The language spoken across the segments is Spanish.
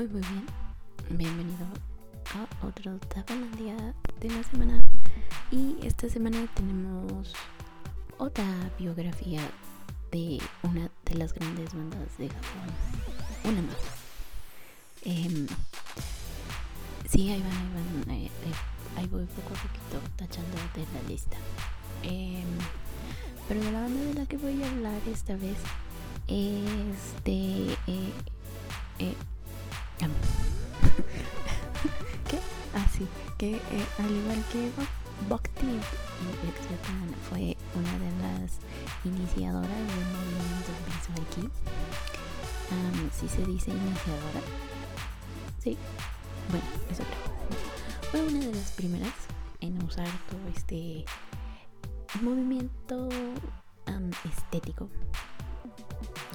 Muy muy bien. Bienvenido a otro día de la semana. Y esta semana tenemos otra biografía de una de las grandes bandas de Japón. Una más. Eh, sí, ahí van, ahí van. Eh, eh, ahí voy poco a poquito tachando de la lista. Eh, pero de la banda de la que voy a hablar esta vez es de eh, eh, ¿Qué? Ah, sí, que eh, al igual que Bhakti fue una de las iniciadoras del movimiento visual um, ¿Sí se dice iniciadora? Sí, bueno, eso creo. Fue una de las primeras en usar todo este movimiento estético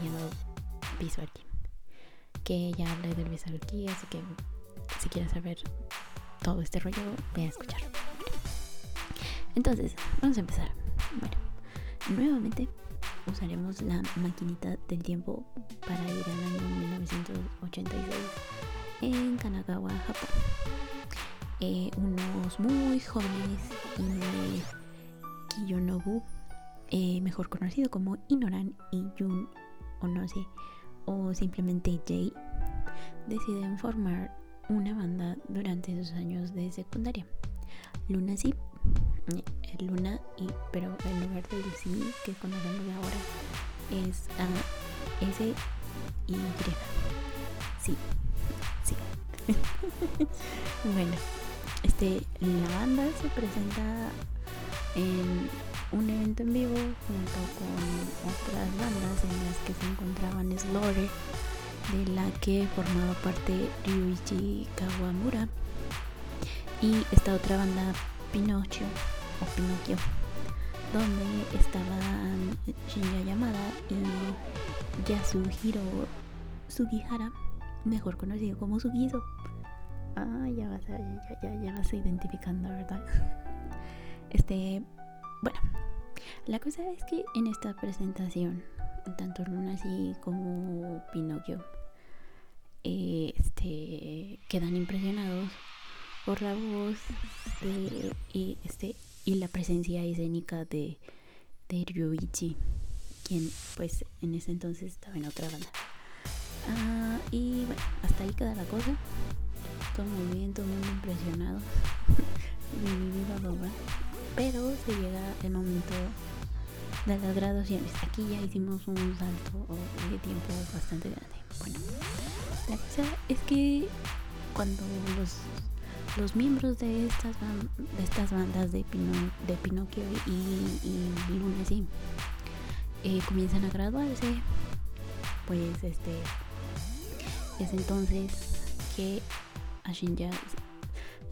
llamado visual que ya hablé del visual aquí, así que si quieres saber todo este rollo, voy a escuchar. Entonces, vamos a empezar. Bueno, nuevamente usaremos la maquinita del tiempo para ir al año 1986 en Kanagawa, Japón. Eh, unos muy jóvenes Inoue Kiyonobu, eh, mejor conocido como Inoran y Jun Onose, o simplemente Jay deciden formar una banda durante sus años de secundaria. Luna sí, eh, Luna y pero en lugar del sí que conocemos ahora es A S Y. Sí, sí. bueno, este la banda se presenta en un evento en vivo junto con otras bandas en las que se encontraban Slaughter, de la que formaba parte Ryuichi Kawamura, y esta otra banda Pinocchio o Pinocchio, donde estaban Shinya Yamada y Yasuhiro Sugihara, mejor conocido como Sugizo. Ah, ya vas a, ya, ya, ya vas identificando, ¿verdad? Este, bueno, la cosa es que en esta presentación, tanto Luna así como Pinocchio este, quedan impresionados por la voz y, este, y la presencia escénica de, de Ryuichi, quien pues en ese entonces estaba en otra banda. Ah, y bueno, hasta ahí queda la cosa. Todo muy bien, todo muy impresionado. pero se llega el momento de las graduaciones. Aquí ya hicimos un salto de tiempo bastante grande. Bueno, la cosa es que cuando los, los miembros de estas, bandas de, de Pinocchio y, y Lunes eh, comienzan a graduarse, pues este es entonces que a Shinja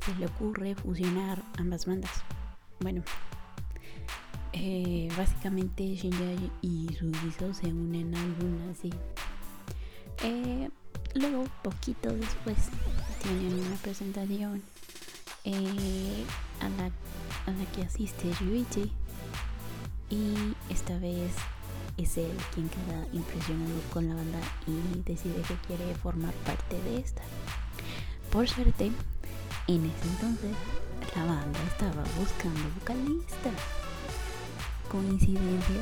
se le ocurre fusionar ambas bandas. Bueno, eh, básicamente Shinya y Sugizo se unen a alguna así. Eh, luego, poquito después, tienen una presentación eh, a, la, a la que asiste Ryuichi. Y esta vez es él quien queda impresionado con la banda y decide que quiere formar parte de esta. Por suerte, en ese entonces la banda estaba buscando vocalista. Coincidencia.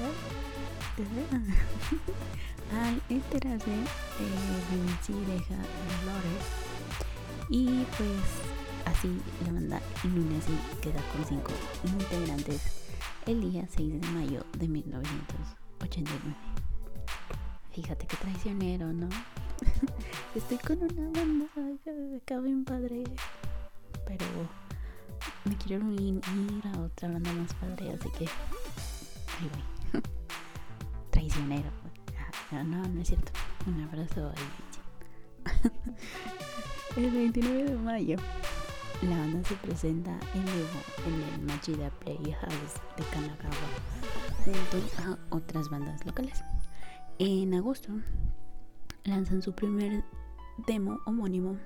Al enterarse, eh, deja Lore y pues así la banda Lunacy queda con cinco integrantes el día 6 de mayo de 1989. Fíjate que traicionero, ¿no? Estoy con una banda acá bien padre. Pero me quiero unir a otra banda más padre, así que ahí voy. Traicionero. Ah, no, no es cierto. Un abrazo ahí. El 29 de mayo, la banda se presenta en vivo en el Machida Playhouse de Kanagawa junto a otras bandas locales. En agosto lanzan su primer demo homónimo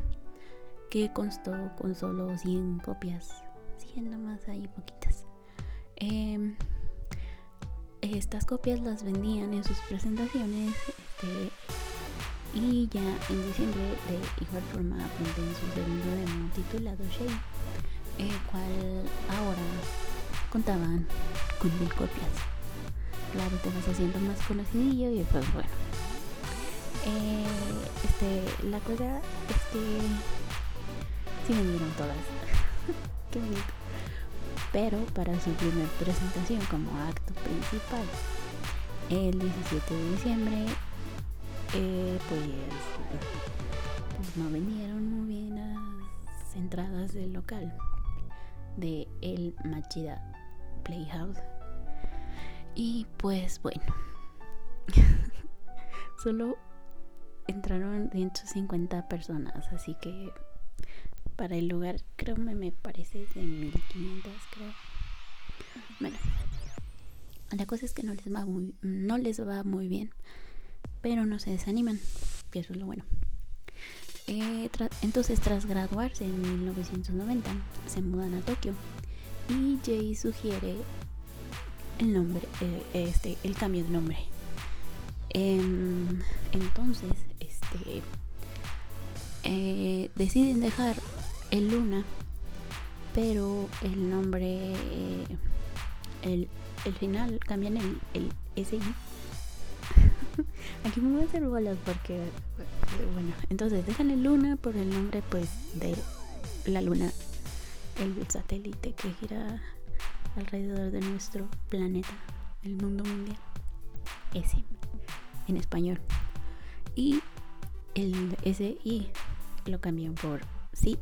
que constó con solo 100 copias, siendo más ahí poquitas. Em, estas copias las vendían en sus presentaciones este, y ya en diciembre de igual forma venden su segundo demo titulado Shade, el cual ahora contaban con mil copias. Claro, te vas haciendo más conocidillo y pues bueno. Eh, este, la cosa es que sí vendieron todas. Pero para su primera presentación como acto principal, el 17 de diciembre eh, pues, pues, no vendieron muy bien las entradas del local de el Machida Playhouse. Y pues bueno, solo entraron 150 personas, así que para el lugar creo me, me parece de 1500 creo. Bueno, la cosa es que no les va muy, no les va muy bien pero no se desaniman, que eso es lo bueno. Eh, entonces, tras graduarse en 1990, se mudan a Tokio y Jay sugiere el nombre, eh, este, el cambio de nombre. Em, entonces, este, eh, deciden dejar el Luna, pero el nombre, el, el final cambian el, el SI Aquí me voy a hacer bolas porque, bueno, entonces déjale luna por el nombre pues de la luna, el satélite que gira alrededor de nuestro planeta, el mundo mundial. Ese, en español. Y el SI lo cambian por sí,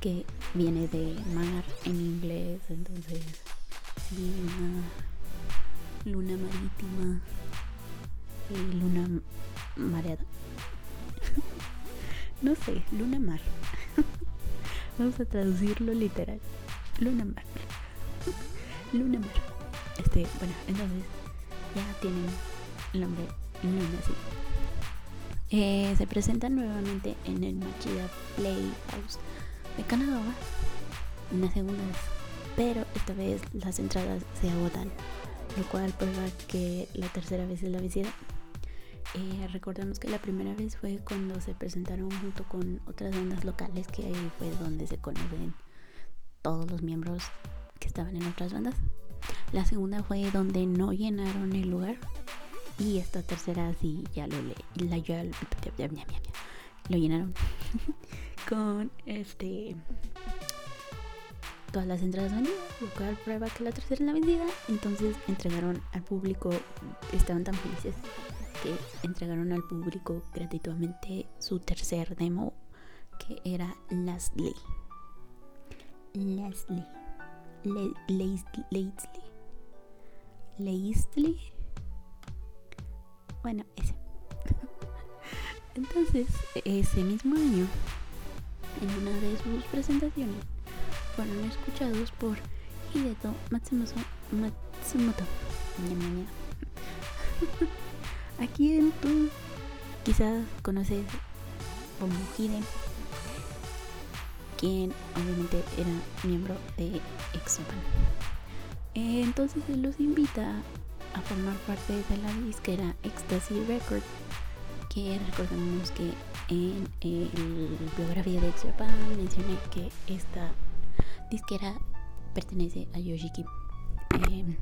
que viene de mar en inglés, entonces luna, luna marítima luna mareada. no sé, luna mar. Vamos a traducirlo literal. Luna mar. luna mar. Este, bueno, entonces ya tienen el nombre Luna así. Eh, se presentan nuevamente en el Machida Playhouse de Canadá una segunda vez, pero esta vez las entradas se agotan, lo cual prueba que la tercera vez es la visita eh, recordemos que la primera vez fue cuando se presentaron junto con otras bandas locales, que ahí fue donde se conocen todos los miembros que estaban en otras bandas. La segunda fue donde no llenaron el lugar. Y esta tercera sí ya lo, ya, lo llenaron con este todas las entradas vendidas, lo cual prueba que la tercera es la vendida. Entonces entregaron al público, estaban tan felices que entregaron al público gratuitamente su tercer demo, que era Leslie. Leslie. Leslie. Leslie. Bueno, ese. Entonces, ese mismo año, en una de sus presentaciones, fueron escuchados por Hideto Matsumoto. Matsumoto. Aquí en tú quizás conoces Bombujide, quien obviamente era miembro de Exopan. Entonces él los invita a formar parte de la disquera Ecstasy Record, que recordemos que en el biografía de Exopan mencioné que esta disquera pertenece a Yoshiki. Eh,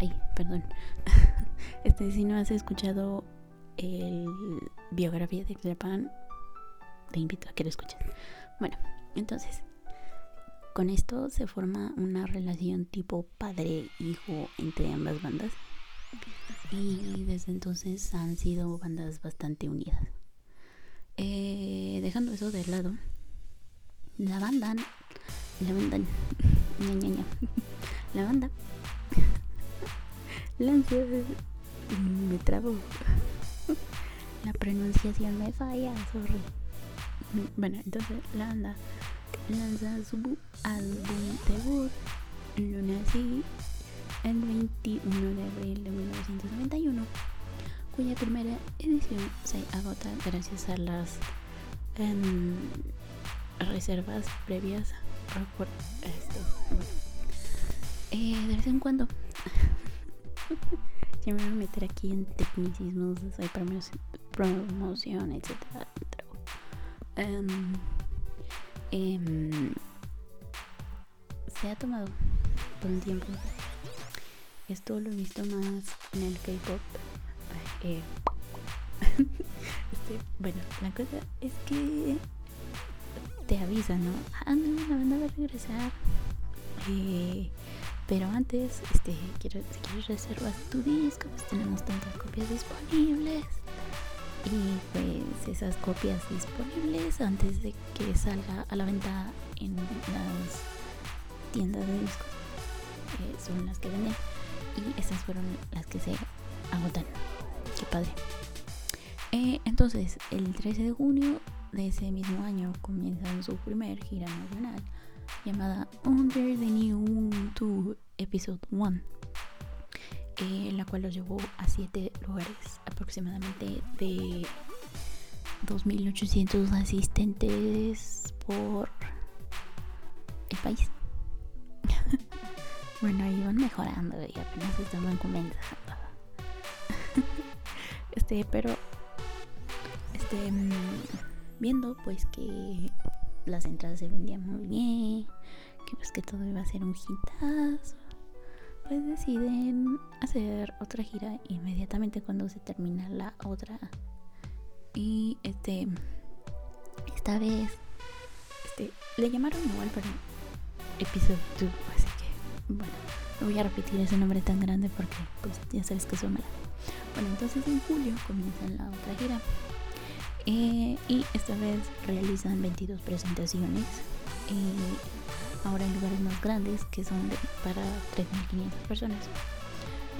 ay, perdón. Este, si no has escuchado el biografía de Japan, te invito a que lo escuches. Bueno, entonces, con esto se forma una relación tipo padre-hijo entre ambas bandas. Y desde entonces han sido bandas bastante unidas. eh, dejando eso de lado, la banda, la banda, ña, ña, ña, la banda lanzó, me trabo, la pronunciación me falla, sorry. Bueno, entonces la banda lanza su álbum debut, Lunacy, el 21 de abril de 1991 cuya primera edición se agota gracias a las em, reservas previas. Esto, eh, de vez en cuando, si me voy a meter aquí en tecnicismos, hay promoción, etc. Em, em, se ha tomado por un tiempo. Esto lo he visto más en el K-pop eh, este, bueno, la cosa es que te avisan, ¿no? Ah, no, la banda va a regresar. Eh, pero antes, este, quiero, si quieres reservar tu disco, pues tenemos tantas copias disponibles. Y pues esas copias disponibles antes de que salga a la venta en las tiendas de discos eh, son las que venden. Y esas fueron las que se agotan. Qué padre. Eh, entonces, el 13 de junio de ese mismo año comienzan su primer gira nacional llamada Under the New Moon Tour Episode 1, eh, la cual los llevó a 7 lugares aproximadamente de 2.800 asistentes por el país. Bueno, iban mejorando y apenas estaban comenzando. Este, pero este mm, viendo pues que las entradas se vendían muy bien, que pues que todo iba a ser un hitazo, pues deciden hacer otra gira inmediatamente cuando se termina la otra. Y este esta vez este le llamaron igual pero episodio 2, así que bueno, no voy a repetir ese nombre tan grande porque pues ya sabes que son malas. Bueno, entonces en julio comienzan la otra gira. Eh, y esta vez realizan 22 presentaciones. Eh, ahora en lugares más grandes que son para 3.500 personas.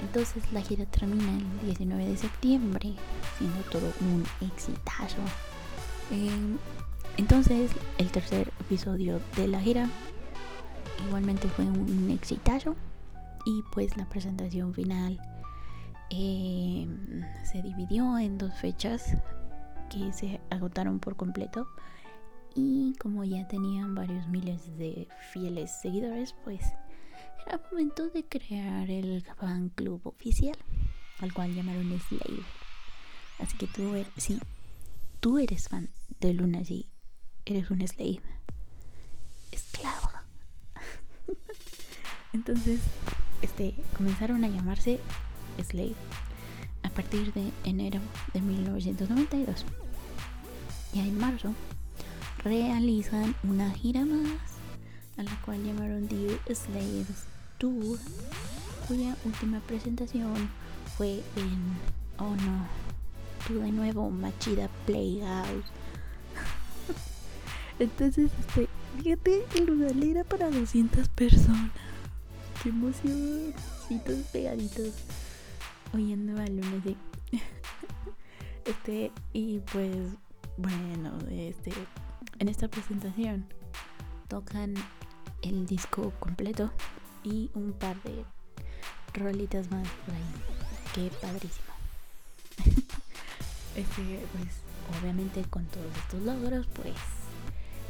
Entonces la gira termina el 19 de septiembre, siendo todo un exitazo. Eh, entonces el tercer episodio de la gira igualmente fue un exitazo. Y pues la presentación final eh, se dividió en dos fechas que se agotaron por completo. Y como ya tenían varios miles de fieles seguidores pues era momento de crear el fan club oficial al cual llamaron Slave así que tú eres sí tú eres fan de Luna G eres un slave entonces este comenzaron a llamarse Slave a partir de enero de 1992. Y en marzo realizan una gira más a la cual llamaron The Slaves Tour, cuya última presentación fue en Oh no, tú de nuevo Machida Playhouse. Entonces, este, fíjate, el lugar era para 200 personas. Qué emoción, pegaditos oyendo a Luna de este, y pues, bueno, este, en esta presentación tocan el disco completo y un par de rolitas más por ahí. Qué padrísimo. este, pues, obviamente con todos estos logros, pues,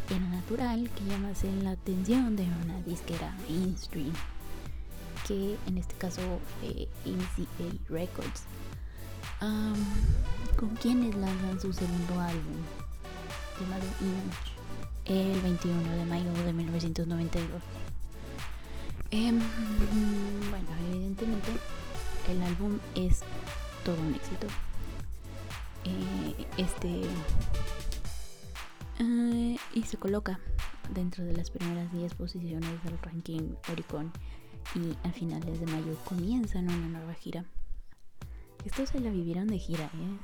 era natural que llamase la atención de una disquera mainstream que en este caso fue MCA Records, con quienes lanzan su segundo álbum llamado Image el 21 de mayo de 1992. Em, bueno, evidentemente el álbum es todo un éxito. Eh, este eh, y se coloca dentro de las primeras 10 posiciones del ranking Oricon y a finales de mayo comienzan una nueva gira. Estos se la vivieron de gira, ¿eh?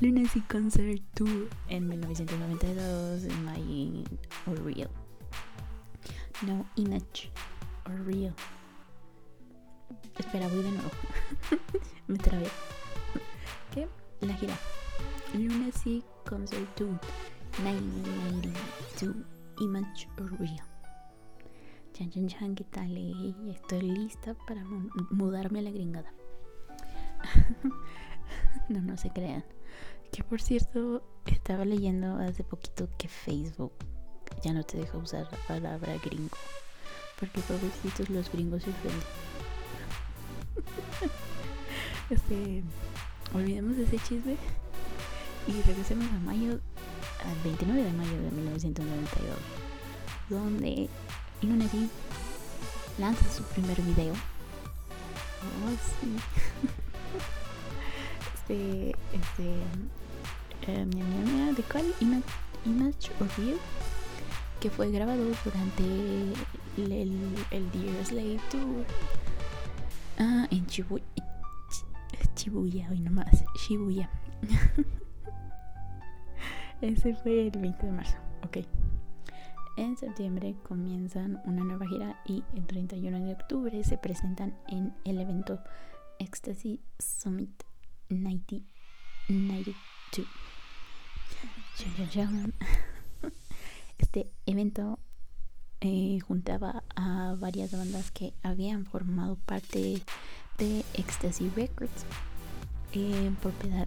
Lunacy Concert Tour en 1992 My or Real. No Image or Real. Espera, voy de nuevo. Me trabé. ¿Qué? La gira. Lunacy Concert Tour 1992 Image or Real. Chan, ¿qué tal? Estoy lista para mudarme a la gringada. no, no se crean. Que por cierto, estaba leyendo hace poquito que Facebook ya no te deja usar la palabra gringo. Porque pobrecitos los gringos se ofenden. este, olvidemos ese chisme y regresemos a mayo, al 29 de mayo de 1992, donde Lunacy lanza su primer video. Oh, sí. este, este, eh, ¿de cuál? Image, Image You, que fue grabado durante el, el, el Dear Slave Tour ah, en Shibuya, Shibuya, hoy nomás, Shibuya. Ese fue el 20 de marzo, ok. En septiembre comienzan una nueva gira y el 31 de octubre se presentan en el evento Ecstasy Summit 1992. Este evento eh, juntaba a varias bandas que habían formado parte de Ecstasy Records en propiedad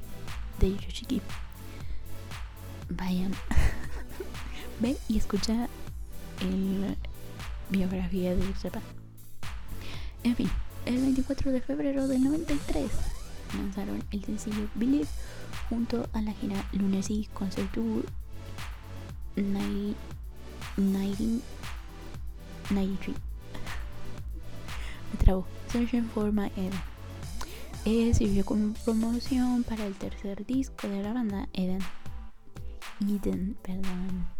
de Yoshiki. Vayan, ve y escucha el biografía de Sepa. En fin, el 24 de febrero del 93 lanzaron el sencillo Believe junto a la gira Lunacy Concert Tour 1993. Me trabo. Searching for My Eden. Eh, sirvió como promoción para el tercer disco de la banda Eden. Eden, perdón.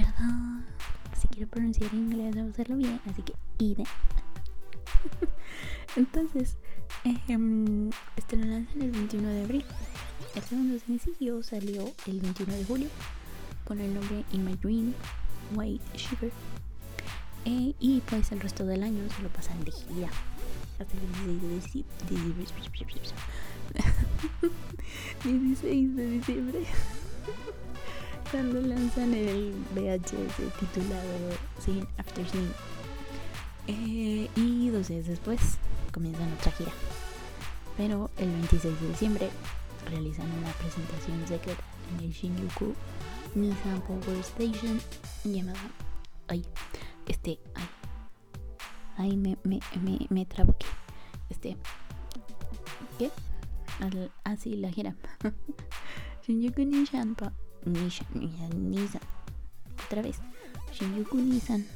Perdón. Si quiero pronunciar inglés, debo hacerlo bien. Así que Eden. Entonces, eh, este lo lanzan el 21 de abril. El segundo sencillo salió el 21 de julio con el nombre In My Dream, White Shiver. Eh, y pues el resto del año se lo pasan de gira. Hasta el 16 de diciembre. Cuando lanzan el VHS titulado Scene After Scene. Eh, y dos días después comienzan otra gira. Pero el 26 de diciembre realizan una presentación secreta en el Shinjuku Nissan Power Station llamada ay este ay ay me me me, me trabo aquí este qué así la gira Shinjuku Nissan pa, Nissan, Nissan. Otra vez. Shinjuku Nissan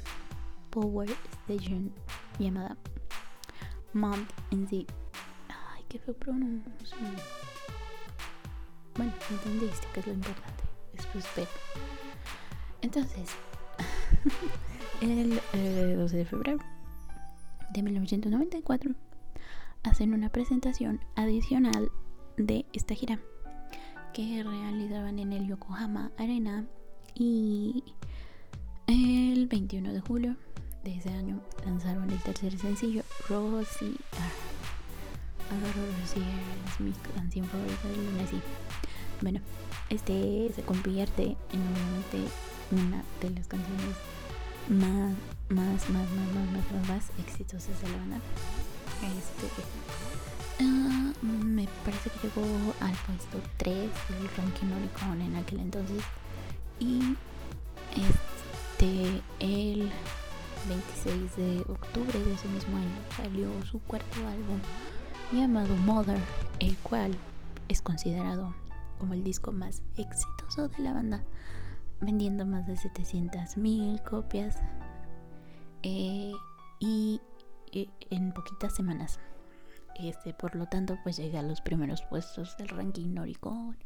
Power Station llamada Mount the ay qué fue pronuncio bueno, entendiste que es lo importante. Después. Entonces, el 12 eh, de febrero de 1994 hacen una presentación adicional de esta gira que realizaban en el Yokohama Arena y el 21 de julio de ese año lanzaron el tercer sencillo Rosie. Rosie, es mi canción favorita de Lunacy. Bueno, este se convierte en una de las canciones más, más, más, más, más, más, exitosas de la banda. Este, uh, me parece que llegó al puesto 3 del ranking Oricon en aquel entonces. Y este, el 26 de octubre de ese mismo año salió su cuarto álbum llamado Mother, el cual es considerado como el disco más exitoso de la banda, vendiendo más de 700 mil copias eh, y eh, en poquitas semanas. Este, por lo tanto, pues llega a los primeros puestos del ranking Oricon.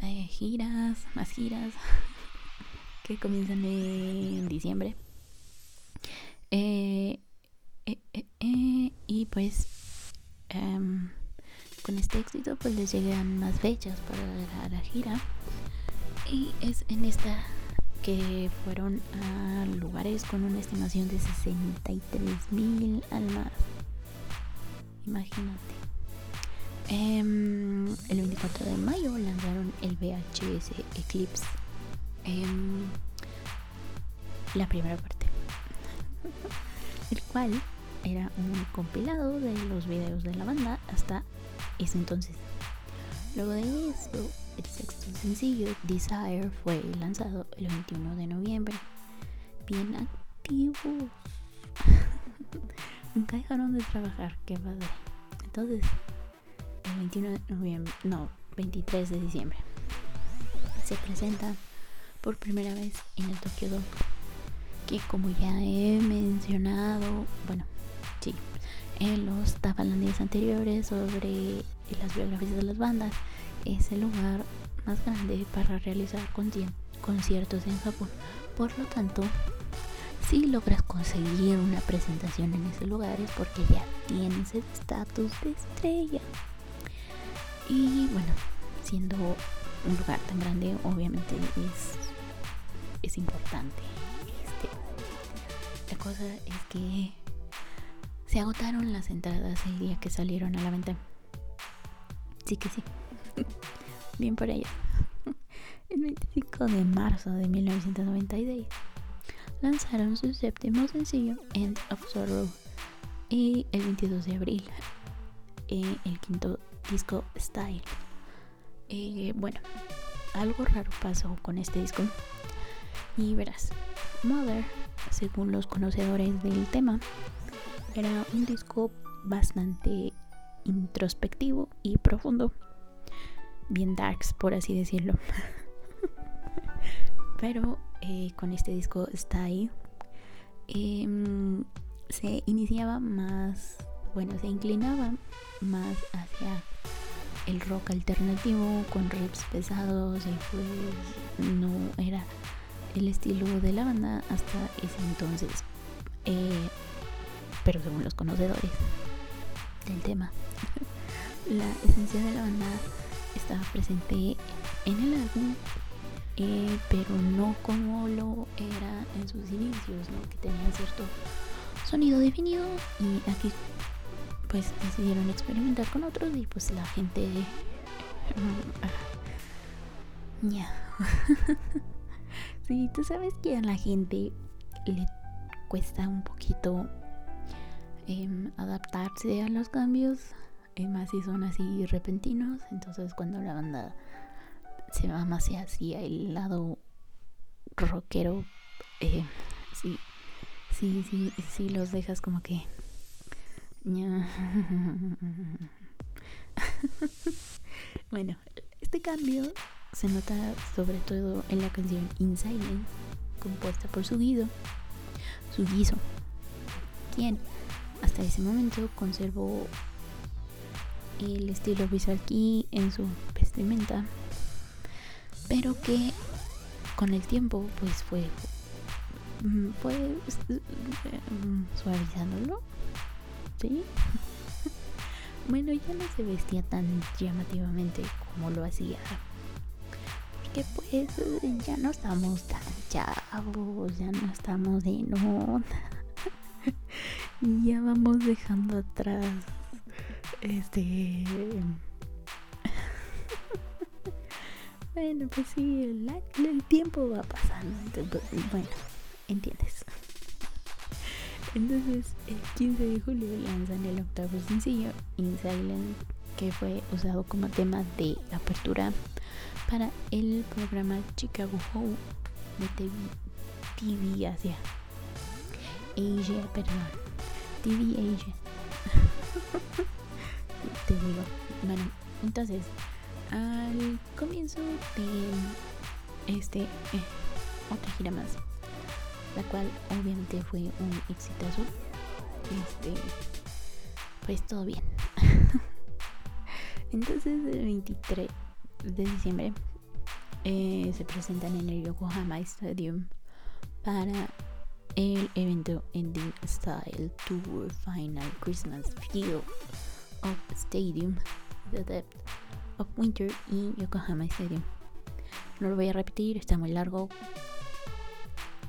Eh, giras, más giras que comienzan en diciembre. y pues em, con este éxito pues les llegan más fechas para la, gira y es en esta que fueron a lugares con una estimación de 63 mil almas imagínate em, el 24 de mayo lanzaron el VHS Eclipse em, la primera parte el cual era un compilado de los videos de la banda hasta ese entonces. Luego de esto, el sexto sencillo, Desire, fue lanzado el 21 de noviembre. Bien activos. Nunca dejaron de trabajar, qué padre. Entonces, el 21 de noviembre, no, 23 de diciembre, se presenta por primera vez en el Tokyo Dome. Que como ya he mencionado, bueno, sí, en los tapalandías anteriores sobre las biografías de las bandas, es el lugar más grande para realizar conciertos en Japón. Por lo tanto, si logras conseguir una presentación en ese lugar es porque ya tienes el estatus de estrella. Y bueno, siendo un lugar tan grande, obviamente es, es importante. Este, la cosa es que se agotaron las entradas el día que salieron a la venta. Sí que sí. Bien por ella. El 25 de marzo de 1996 lanzaron su séptimo sencillo, End of Sorrow. Y el 22 de abril, eh, el quinto disco, Style. Bueno, algo raro pasó con este disco. Y verás, Mother, según los conocedores del tema, era un disco bastante introspectivo y profundo. Bien darks, por así decirlo. Pero eh, con este disco está ahí. Em, se iniciaba más, bueno, se inclinaba más hacia el rock alternativo con riffs pesados y pues no era el estilo de la banda hasta ese entonces. Eh, pero según los conocedores del tema, la esencia de la banda estaba presente en el álbum, eh, pero no como lo era en sus inicios, que tenía cierto sonido definido y aquí pues decidieron experimentar con otros y pues la gente ya sí tú sabes que a la gente le cuesta un poquito Em, adaptarse a los cambios, eh, si son así repentinos. Entonces cuando la banda se va más hacia el lado rockero, eh, sí, sí, sí, sí los dejas como que... bueno, este cambio se nota sobre todo en la canción Inside compuesta por su guido, su guiso, quien hasta ese momento conservó el estilo visual en su vestimenta, pero que con el tiempo pues fue mm, suavizándolo, ¿sí? bueno, ya no se vestía tan llamativamente como lo hacía. Porque pues ya no estamos tan chavos, ya no estamos de no y ya vamos dejando atrás este bueno pues sí el, tiempo va pasando pues, bueno entiendes entonces el 15 de julio lanzan el octavo sencillo In Silence que fue usado como tema de apertura para el programa Chicago Home de TV, TV Asia Asia, perdón TV Asia. Te digo. Bueno, entonces, al comienzo de este eh, otra gira más, la cual obviamente fue un exitazo. Este, pues todo bien. entonces, el 23 de diciembre eh, se presentan en el Yokohama Stadium para el evento Ending Style Tour Final Christmas Field of Stadium The Depth of Winter y Yokohama Stadium. No lo voy a repetir, está muy largo.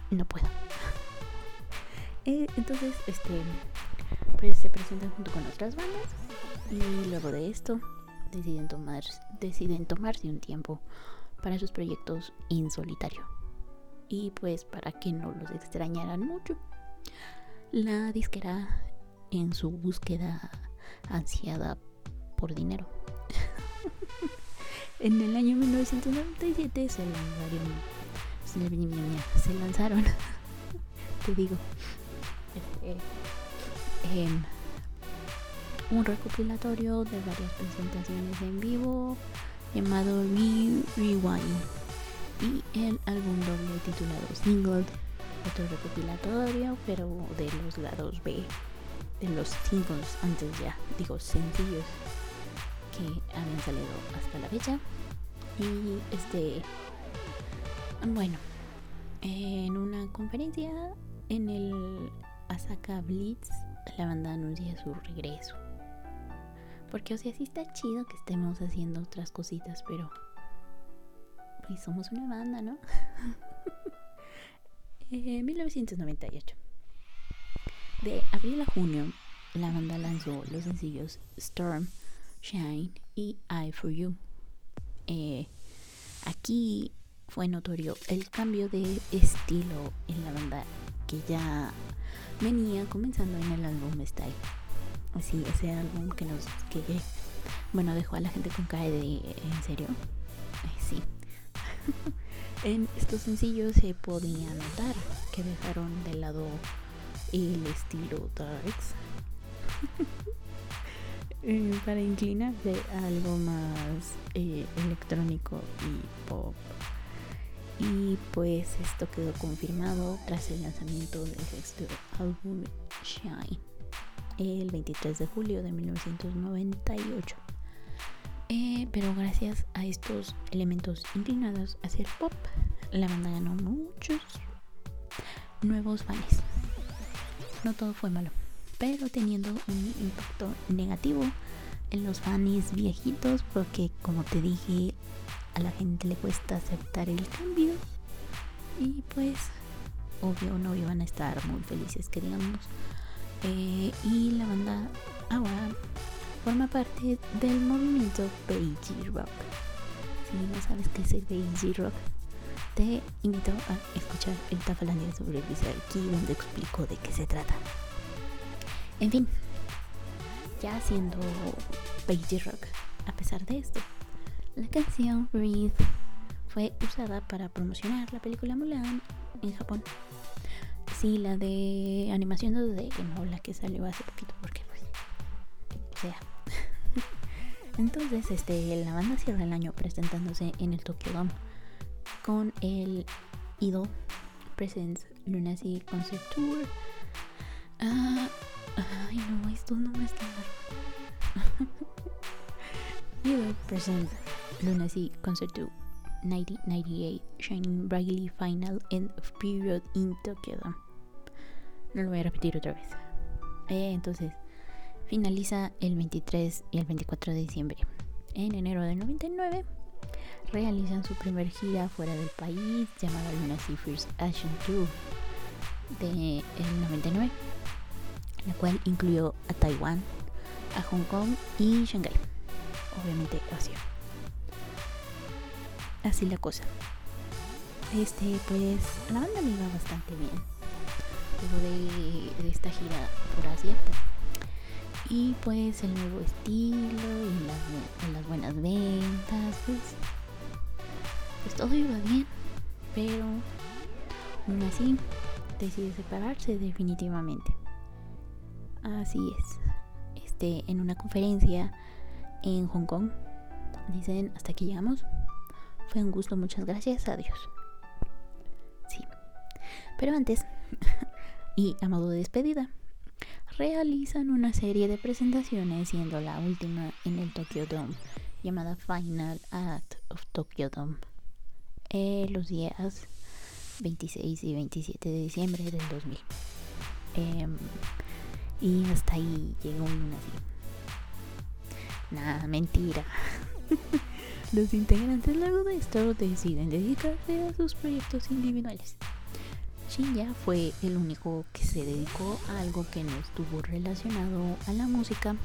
No puedo. Eh, entonces, este, pues se presentan junto con otras bandas y luego de esto deciden, tomar, deciden tomarse un tiempo para sus proyectos en solitario. Y pues para que no los extrañaran mucho, la disquera en su búsqueda ansiada por dinero. en el año 1997 se lanzaron, se lanzaron, te digo, este, em, un recopilatorio de varias presentaciones en vivo llamado Re Rewind y el álbum doble titulado Single, otro recopilatorio pero de los lados B de los singles antes ya, digo sencillos que habían salido hasta la fecha. Y este bueno en una conferencia en el Asaka Blitz la banda anuncia su regreso. Porque o sea sí está chido que estemos haciendo otras cositas pero pues somos una banda no en 1998 de abril a junio, la banda lanzó los sencillos Storm, Shine y I For You. Eh, aquí fue notorio el cambio de estilo en la banda que ya venía comenzando en el álbum Style. Así, ese álbum que nos que bueno dejó a la gente con cara de en serio. sí. en estos sencillos se podía notar que dejaron de lado el estilo darks eh, para inclinarse a algo más eh, electrónico y pop. Y pues esto quedó confirmado tras el lanzamiento del sexto álbum Shine el 23 de julio de 1998 eh, pero gracias a estos elementos inclinados hacia el pop la banda ganó muchos nuevos fans. No todo fue malo, pero teniendo un impacto negativo en los fans viejitos porque como te dije a la gente le cuesta aceptar el cambio. Y pues obvio no iban a estar muy felices que digamos eh, y la banda ahora forma parte del movimiento Beige Rock. Si no sabes qué es el Beige Rock te invito a escuchar el Tafalandia sobre el aquí donde explico de qué se trata. En fin, ya siendo Beige Rock, a pesar de esto, la canción Breathe fue usada para promocionar la película Mulan en Japón. Sí, la de animación 2D, no la que salió hace poquito, porque pues, sea. Entonces, este, la banda cierra el año presentándose en el Tokyo Dome con el Idol Presents Lunacy Concert Tour. Ah, ay, no, estos nombres están Idol Presents Lunacy Concert Tour 1998 Shining Brightly Final End of Period in Tokyo. No lo voy a repetir otra vez. Eh, entonces, finaliza el 23 y el 24 de diciembre. En enero del 99 realizan su primer gira fuera del país llamada Luna First Action Tour de el 99 la cual incluyó a Taiwán, a Hong Kong y Shanghai obviamente Asia. Así la cosa. Este pues la banda me iba bastante bien. Luego de, esta gira por Asia y pues el nuevo estilo y las, las buenas ventas pues pues todo iba bien, pero aún así decide separarse definitivamente. Así es. Este, en una conferencia en Hong Kong dicen hasta aquí llegamos. Fue un gusto, muchas gracias, adiós. Sí. Pero antes, y a modo de despedida, realizan una serie de presentaciones, siendo la última en el Tokyo Dome, llamada Final Act of Tokyo Dome eh, los días 26 y 27 de diciembre del 2000. Em, y hasta ahí llegó un así. Nada, mentira. Los integrantes luego de esto deciden dedicarse a sus proyectos individuales. Shinya fue el único que se dedicó a algo que no estuvo relacionado a la música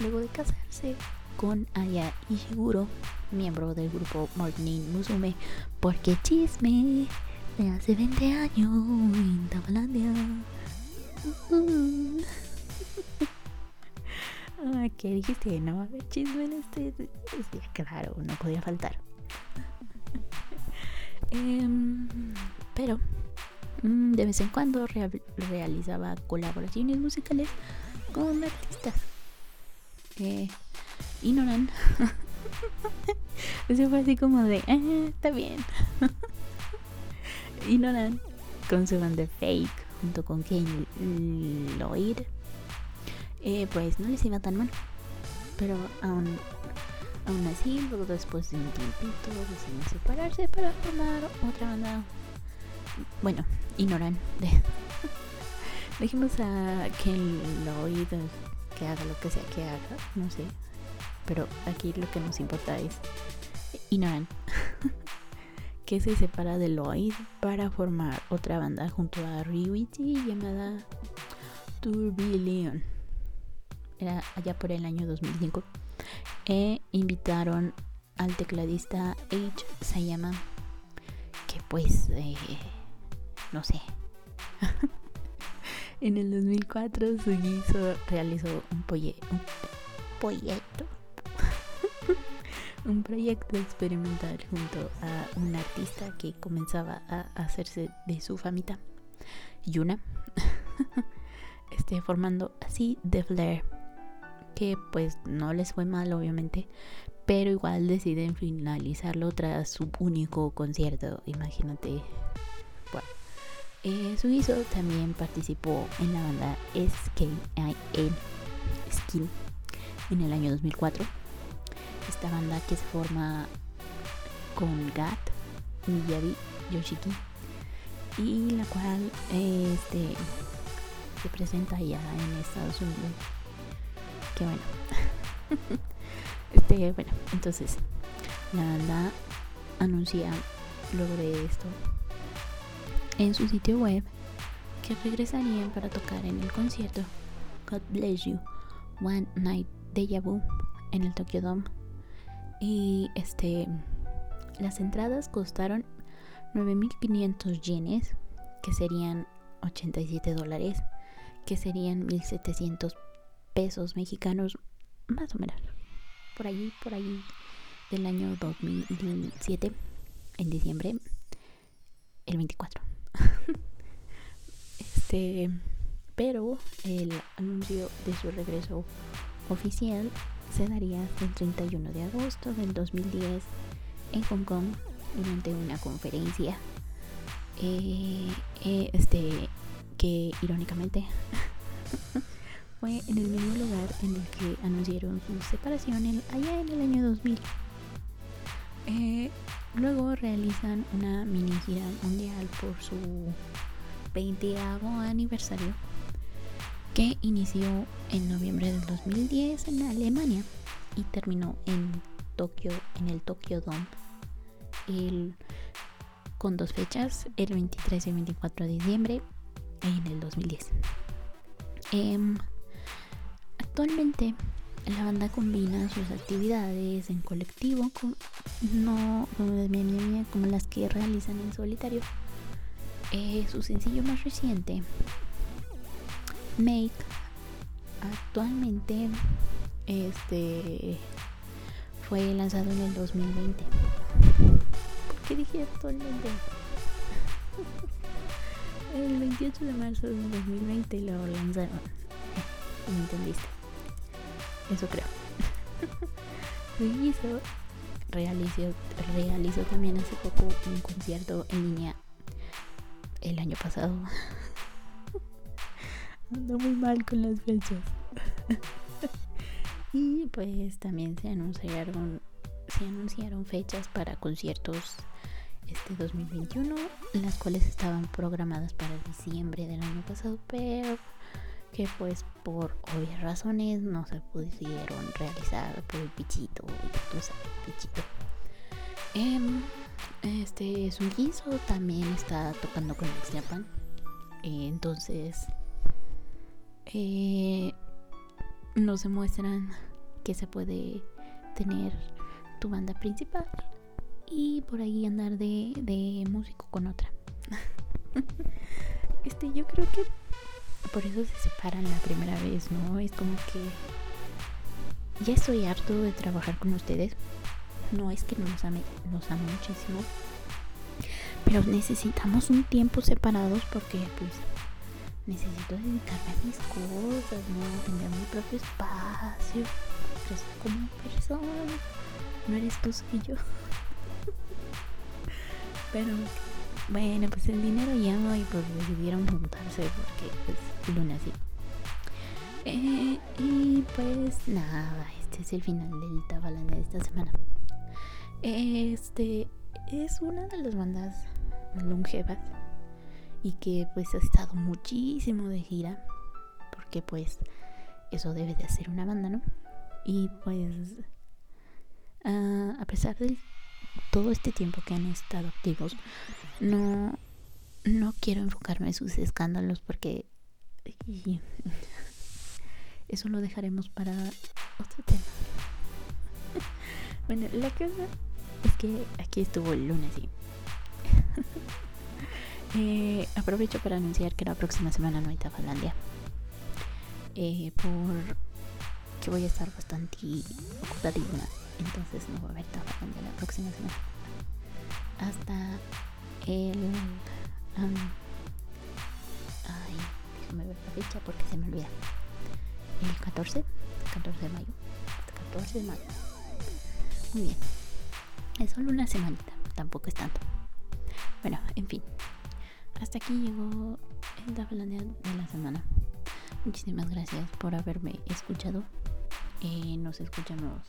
luego de casarse con Aya Ishiguro, miembro del grupo Morning Musume, porque chisme de hace 20 años en ¿Qué dijiste? No va a haber chisme en este. claro, no podía faltar. Em, pero mm, de vez en cuando realizaba colaboraciones musicales con artistas. Eh. Eso fue así como de, ah, está bien. ignoran con su banda Fake junto con Kane Lloyd. Eh, pues no les iba tan mal. Pero aún, aún así, luego después de un tiempito deciden separarse para formar otra banda. Bueno, ignoran. Dejemos a Ken Lloyd que haga lo que sea que haga, no sé. Pero aquí lo que nos importa es Ignoran. que se separa de Lloyd para formar otra banda junto a Ryuichi llamada Turbillion. Era allá por el año 2005. E invitaron al tecladista H. Sayama, que pues, eh, no sé. en el 2004 Sugizo realizó un, un proyecto un proyecto experimental junto a un artista que comenzaba a hacerse de su famita, Yuna, este, formando así The Flare, que pues no les fue mal obviamente, pero igual deciden finalizarlo tras su único concierto, imagínate. Bueno, eh, Suizo también participó en la banda SKIN Skin en el año 2004 esta banda que se forma con Gat, Miyabi, Yoshiki y la cual este se presenta ya en Estados Unidos. Que bueno. este, bueno, entonces la banda anuncia luego de esto en su sitio web que regresarían para tocar en el concierto God Bless You One Night Deja Vu en el Tokyo Dome y este las entradas costaron 9.500 yenes, que serían 87 dólares, que serían 1.700 pesos mexicanos, más o menos. Por allí, por allí, del año 2007, en diciembre, el 24. este, pero el anuncio de su regreso oficial se daría el 31 de agosto del 2010 en Hong Kong durante una conferencia. Eh, eh, este que irónicamente fue en el mismo lugar en el que anunciaron su separación allá en el año 2000 eh, luego realizan una mini gira mundial por su 20 aniversario que inició en noviembre del 2010 en Alemania y terminó en Tokio, en el Tokyo Dome, con dos fechas, el 23 y el 24 de diciembre en el 2010. Em, actualmente la banda combina sus actividades en colectivo con, no como las que realizan en solitario. Eh, su sencillo más reciente Make actualmente este fue lanzado en el 2020. ¿Por qué dije actualmente? el 28 de marzo del 2020 lo lanzaron. ¿Me entendiste? Eso creo. hizo, realizó, realizó también hace poco un concierto en línea el año pasado. Ando muy mal con las fechas. y pues también se anunciaron, se anunciaron fechas para conciertos este 2021, las cuales estaban programadas para diciembre del año pasado, pero que pues por obvias razones no se pudieron realizar por el pichito, sabes, pichito. Em, este también está tocando con Ex Japan. Eh, entonces eh, nos demuestran que se puede tener tu banda principal y por ahí andar de, de músico con otra. este, yo creo que por eso se separan la primera vez, ¿no? Es como que ya estoy harto de trabajar con ustedes. No es que nos ame, nos ame muchísimo. Pero necesitamos un tiempo separados porque pues necesito dedicarme a mis cosas, ¿no? Tener mi propio espacio. Crecer como persona. No eres tú, soy yo. Pero bueno, pues el dinero llama y pues decidieron juntarse porque pues Luna sí. Eh, y pues nada, este es el final del Tabalán de esta semana. Este es una de las bandas longevas y que pues ha estado muchísimo de gira porque pues eso debe de hacer una banda, ¿no? Y pues a pesar de todo este tiempo que han estado activos, no, no quiero enfocarme en sus escándalos porque eso lo dejaremos para otro tema. bueno, la cosa es que aquí estuvo el lunes y eh, aprovecho para anunciar que la próxima semana no hay Tafalandia. Eh, por que voy a estar bastante ocupadísima. Entonces no va a haber Tafalandia la próxima semana. Hasta el... ay, déjame ver la fecha porque se me olvida. El 14, 14 de mayo. 14 de mayo. Muy bien. Es solo una semanita, tampoco es tanto. Bueno, en fin. Hasta aquí llegó el Tafalandia de la semana. Muchísimas gracias por haberme escuchado. Nos escuchamos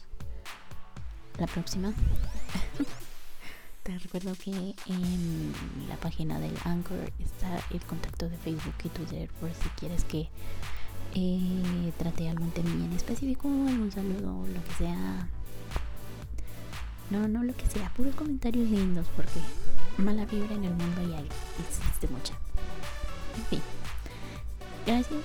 la próxima. Te recuerdo que en la página del Anchor está el contacto de Facebook y Twitter por si quieres que eh, trate algún tema en específico, algún saludo, lo que sea. No, no lo que sea, puros comentarios lindos porque mala vibra en el mundo y hay, existe mucha. En fin. Gracias.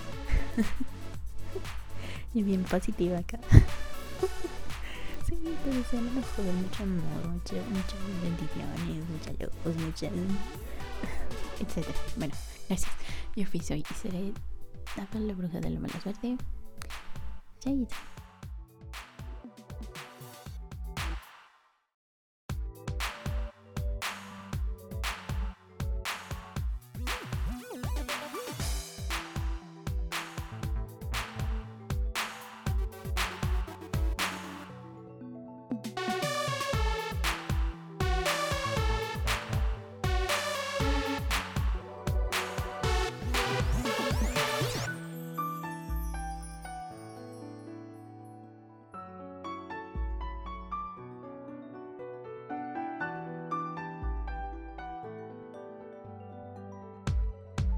y bien positiva acá. sí, te deseo lo mejor, mucho amor, muchas, muchas bendiciones, mucha luz, muchas. etcétera. Bueno, gracias. Yo fui, soy y seré la bruja de la mala suerte. Chaito.